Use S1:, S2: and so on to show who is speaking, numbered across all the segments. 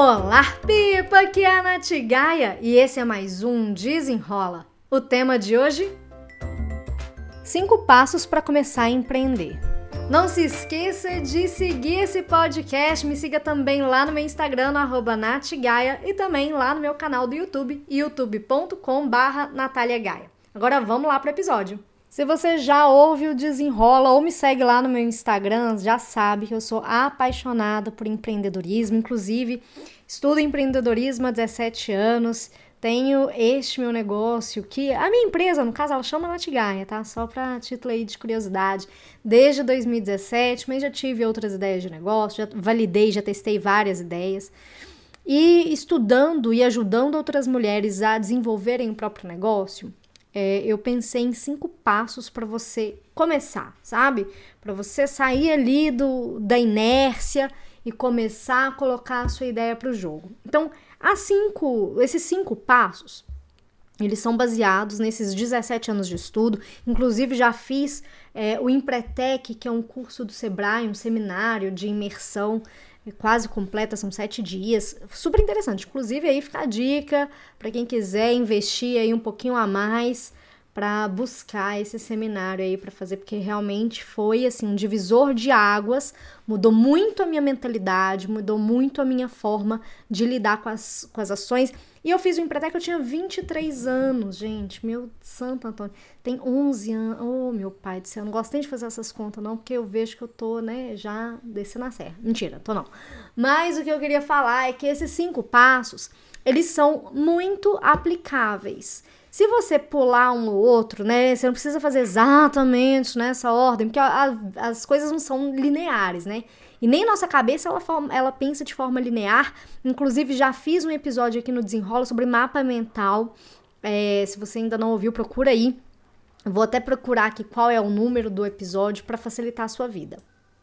S1: Olá, Pipa! Aqui é a Nath Gaia e esse é mais um Desenrola. O tema de hoje? Cinco passos para começar a empreender. Não se esqueça de seguir esse podcast. Me siga também lá no meu Instagram, no natgaia, e também lá no meu canal do YouTube, youtube.com barra Agora vamos lá para o episódio. Se você já ouve o Desenrola ou me segue lá no meu Instagram, já sabe que eu sou apaixonada por empreendedorismo. Inclusive, estudo empreendedorismo há 17 anos. Tenho este meu negócio que a minha empresa, no caso, ela chama Natigaia, tá? Só para título aí de curiosidade. Desde 2017, mas já tive outras ideias de negócio, já validei, já testei várias ideias. E estudando e ajudando outras mulheres a desenvolverem o próprio negócio, é, eu pensei em cinco passos para você começar, sabe? Para você sair ali do, da inércia e começar a colocar a sua ideia para o jogo. Então, as cinco, esses cinco passos, eles são baseados nesses 17 anos de estudo. Inclusive, já fiz é, o Empretec, que é um curso do Sebrae, um seminário de imersão quase completa, são sete dias. Super interessante. Inclusive, aí fica a dica para quem quiser investir aí um pouquinho a mais para buscar esse seminário aí para fazer, porque realmente foi assim um divisor de águas, mudou muito a minha mentalidade, mudou muito a minha forma de lidar com as, com as ações. E eu fiz o Empretec, eu tinha 23 anos, gente, meu santo Antônio, tem 11 anos, oh meu pai do céu, eu não gosto nem de fazer essas contas não, porque eu vejo que eu tô, né, já descendo a serra. Mentira, tô não. Mas o que eu queria falar é que esses cinco passos, eles são muito aplicáveis. Se você pular um ou outro, né, você não precisa fazer exatamente nessa ordem, porque as coisas não são lineares, né? E nem nossa cabeça ela, ela pensa de forma linear. Inclusive, já fiz um episódio aqui no Desenrola sobre mapa mental. É, se você ainda não ouviu, procura aí. Vou até procurar aqui qual é o número do episódio para facilitar a sua vida.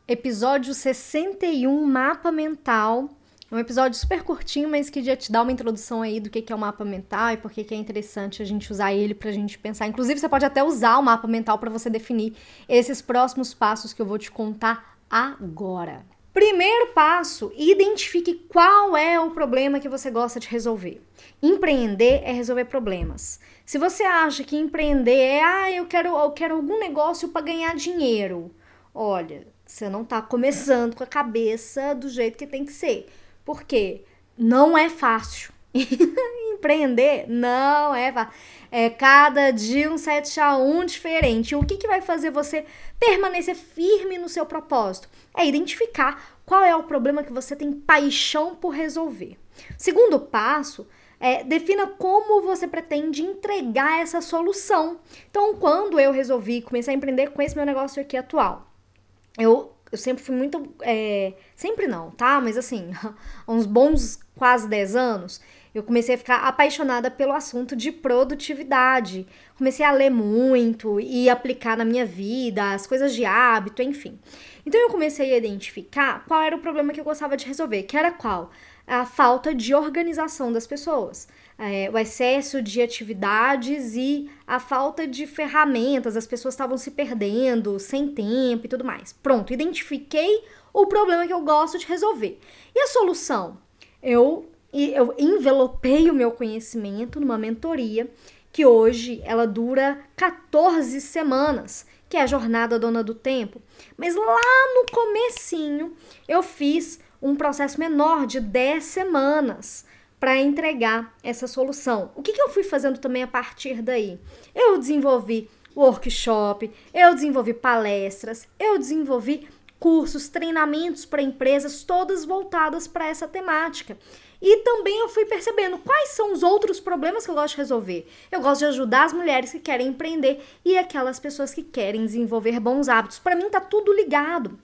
S1: Episódio 61, Mapa Mental. É um episódio super curtinho, mas que já te dá uma introdução aí do que é o mapa mental e por que é interessante a gente usar ele para a gente pensar. Inclusive, você pode até usar o mapa mental para você definir esses próximos passos que eu vou te contar agora. Primeiro passo, identifique qual é o problema que você gosta de resolver. Empreender é resolver problemas. Se você acha que empreender é, ah, eu quero, eu quero algum negócio para ganhar dinheiro, olha, você não está começando com a cabeça do jeito que tem que ser. Porque não é fácil. Empreender não é fácil. É cada dia um 7 a 1 diferente. O que, que vai fazer você permanecer firme no seu propósito? É identificar qual é o problema que você tem paixão por resolver. Segundo passo é, defina como você pretende entregar essa solução. Então, quando eu resolvi começar a empreender com esse meu negócio aqui atual, eu eu sempre fui muito. É, sempre não, tá? Mas assim, uns bons quase 10 anos, eu comecei a ficar apaixonada pelo assunto de produtividade. Comecei a ler muito e aplicar na minha vida, as coisas de hábito, enfim. Então eu comecei a identificar qual era o problema que eu gostava de resolver, que era qual? A falta de organização das pessoas é, o excesso de atividades e a falta de ferramentas, as pessoas estavam se perdendo, sem tempo e tudo mais. Pronto, identifiquei o problema que eu gosto de resolver. E a solução? Eu, eu envelopei o meu conhecimento numa mentoria que hoje ela dura 14 semanas, que é a jornada dona do tempo. Mas lá no comecinho eu fiz um processo menor de 10 semanas para entregar essa solução. O que, que eu fui fazendo também a partir daí? Eu desenvolvi workshop, eu desenvolvi palestras, eu desenvolvi cursos, treinamentos para empresas, todas voltadas para essa temática. E também eu fui percebendo quais são os outros problemas que eu gosto de resolver. Eu gosto de ajudar as mulheres que querem empreender e aquelas pessoas que querem desenvolver bons hábitos. Para mim tá tudo ligado.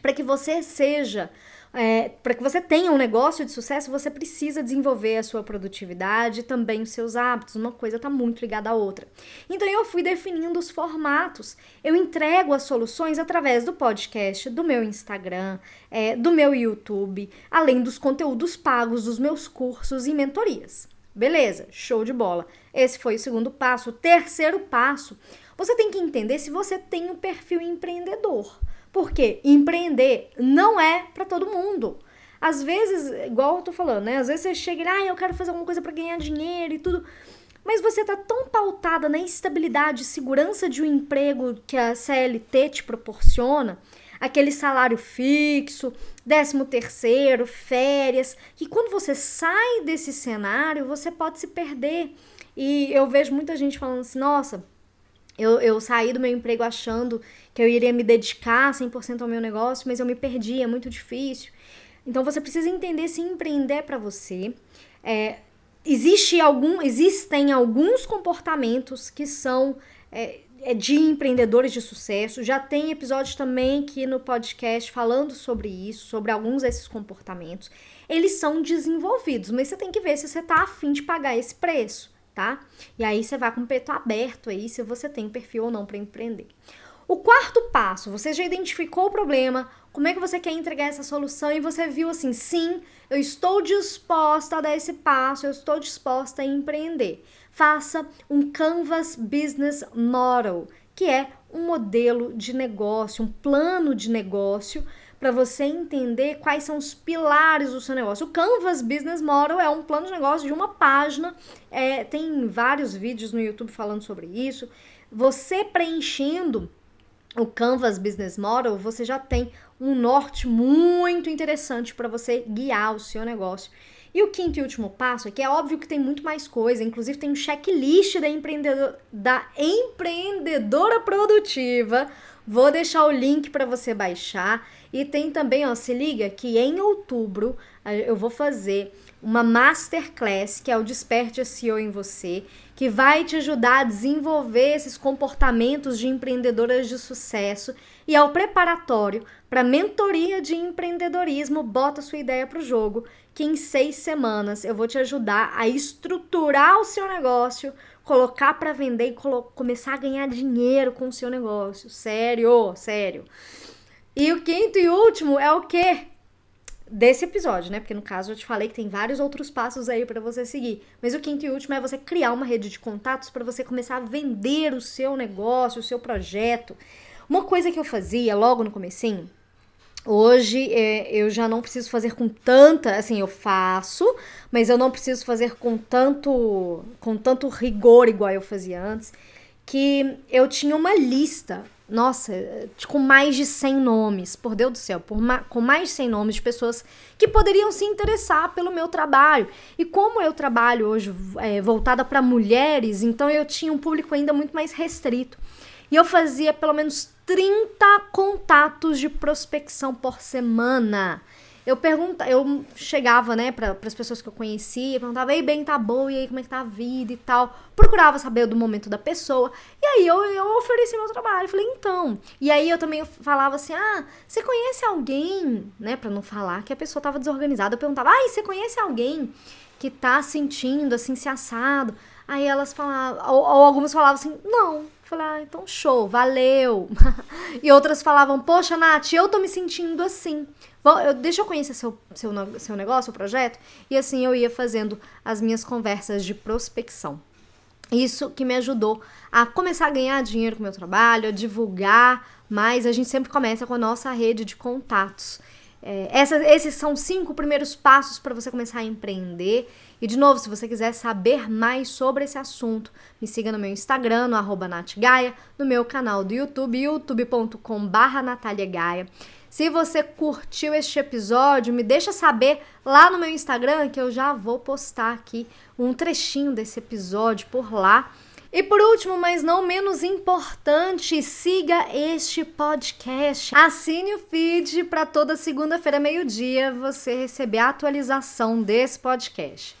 S1: Para que você seja é, para que você tenha um negócio de sucesso, você precisa desenvolver a sua produtividade e também os seus hábitos. Uma coisa está muito ligada à outra. Então eu fui definindo os formatos. Eu entrego as soluções através do podcast, do meu Instagram, é, do meu YouTube, além dos conteúdos pagos dos meus cursos e mentorias. Beleza, show de bola. Esse foi o segundo passo. O terceiro passo, você tem que entender se você tem um perfil empreendedor. Porque empreender não é para todo mundo. às vezes, igual eu tô falando, né? Às vezes você chega e, ah, eu quero fazer alguma coisa para ganhar dinheiro e tudo. Mas você tá tão pautada na estabilidade segurança de um emprego que a CLT te proporciona, aquele salário fixo, décimo terceiro, férias, que quando você sai desse cenário, você pode se perder. E eu vejo muita gente falando assim, nossa, eu, eu saí do meu emprego achando que eu iria me dedicar 100% ao meu negócio, mas eu me perdi, é muito difícil. Então você precisa entender se empreender é para você. É, existe algum, existem alguns comportamentos que são é, é, de empreendedores de sucesso. Já tem episódios também aqui no podcast falando sobre isso, sobre alguns desses comportamentos. Eles são desenvolvidos, mas você tem que ver se você está afim de pagar esse preço, tá? E aí você vai com o peito aberto aí se você tem perfil ou não para empreender. O quarto passo, você já identificou o problema, como é que você quer entregar essa solução e você viu assim, sim, eu estou disposta a dar esse passo, eu estou disposta a empreender. Faça um Canvas Business Model, que é um modelo de negócio, um plano de negócio para você entender quais são os pilares do seu negócio. O Canvas Business Model é um plano de negócio de uma página, é, tem vários vídeos no YouTube falando sobre isso. Você preenchendo o Canvas Business Model, você já tem um norte muito interessante para você guiar o seu negócio. E o quinto e último passo é que é óbvio que tem muito mais coisa, inclusive tem um checklist da, empreendedor, da empreendedora produtiva. Vou deixar o link para você baixar. E tem também, ó, se liga que em outubro eu vou fazer uma masterclass que é o Desperte SEO em você, que vai te ajudar a desenvolver esses comportamentos de empreendedoras de sucesso e é o preparatório para mentoria de empreendedorismo. Bota sua ideia para o jogo, que em seis semanas eu vou te ajudar a estruturar o seu negócio, colocar para vender e começar a ganhar dinheiro com o seu negócio. Sério, sério. E o quinto e último é o quê? desse episódio, né? Porque no caso eu te falei que tem vários outros passos aí para você seguir. Mas o quinto e último é você criar uma rede de contatos para você começar a vender o seu negócio, o seu projeto. Uma coisa que eu fazia logo no comecinho, hoje é, eu já não preciso fazer com tanta, assim, eu faço, mas eu não preciso fazer com tanto com tanto rigor igual eu fazia antes, que eu tinha uma lista nossa, com mais de 100 nomes, por Deus do céu, por ma com mais de 100 nomes de pessoas que poderiam se interessar pelo meu trabalho. E como eu trabalho hoje é, voltada para mulheres, então eu tinha um público ainda muito mais restrito. E eu fazia pelo menos 30 contatos de prospecção por semana eu pergunta, eu chegava, né, para as pessoas que eu conhecia, perguntava, ei, bem, tá boa, e aí, como é que tá a vida e tal. Procurava saber do momento da pessoa. E aí eu, eu ofereci meu trabalho. Falei, então. E aí eu também falava assim, ah, você conhece alguém, né, para não falar que a pessoa tava desorganizada. Eu perguntava, ah, você conhece alguém que tá sentindo assim, se assado? Aí elas falavam, ou, ou algumas falavam assim, não. Falei, ah, então show, valeu. e outras falavam, poxa, Nath, eu tô me sentindo assim. Deixa eu conhecer seu, seu, seu negócio, seu projeto. E assim eu ia fazendo as minhas conversas de prospecção. Isso que me ajudou a começar a ganhar dinheiro com o meu trabalho, a divulgar mais. A gente sempre começa com a nossa rede de contatos. É, essa, esses são cinco primeiros passos para você começar a empreender. E de novo, se você quiser saber mais sobre esse assunto, me siga no meu Instagram, no arroba natgaia, no meu canal do YouTube, youtube.com barra Gaia. Se você curtiu este episódio, me deixa saber lá no meu Instagram que eu já vou postar aqui um trechinho desse episódio por lá. E por último, mas não menos importante, siga este podcast. Assine o feed para toda segunda-feira, meio-dia, você receber a atualização desse podcast.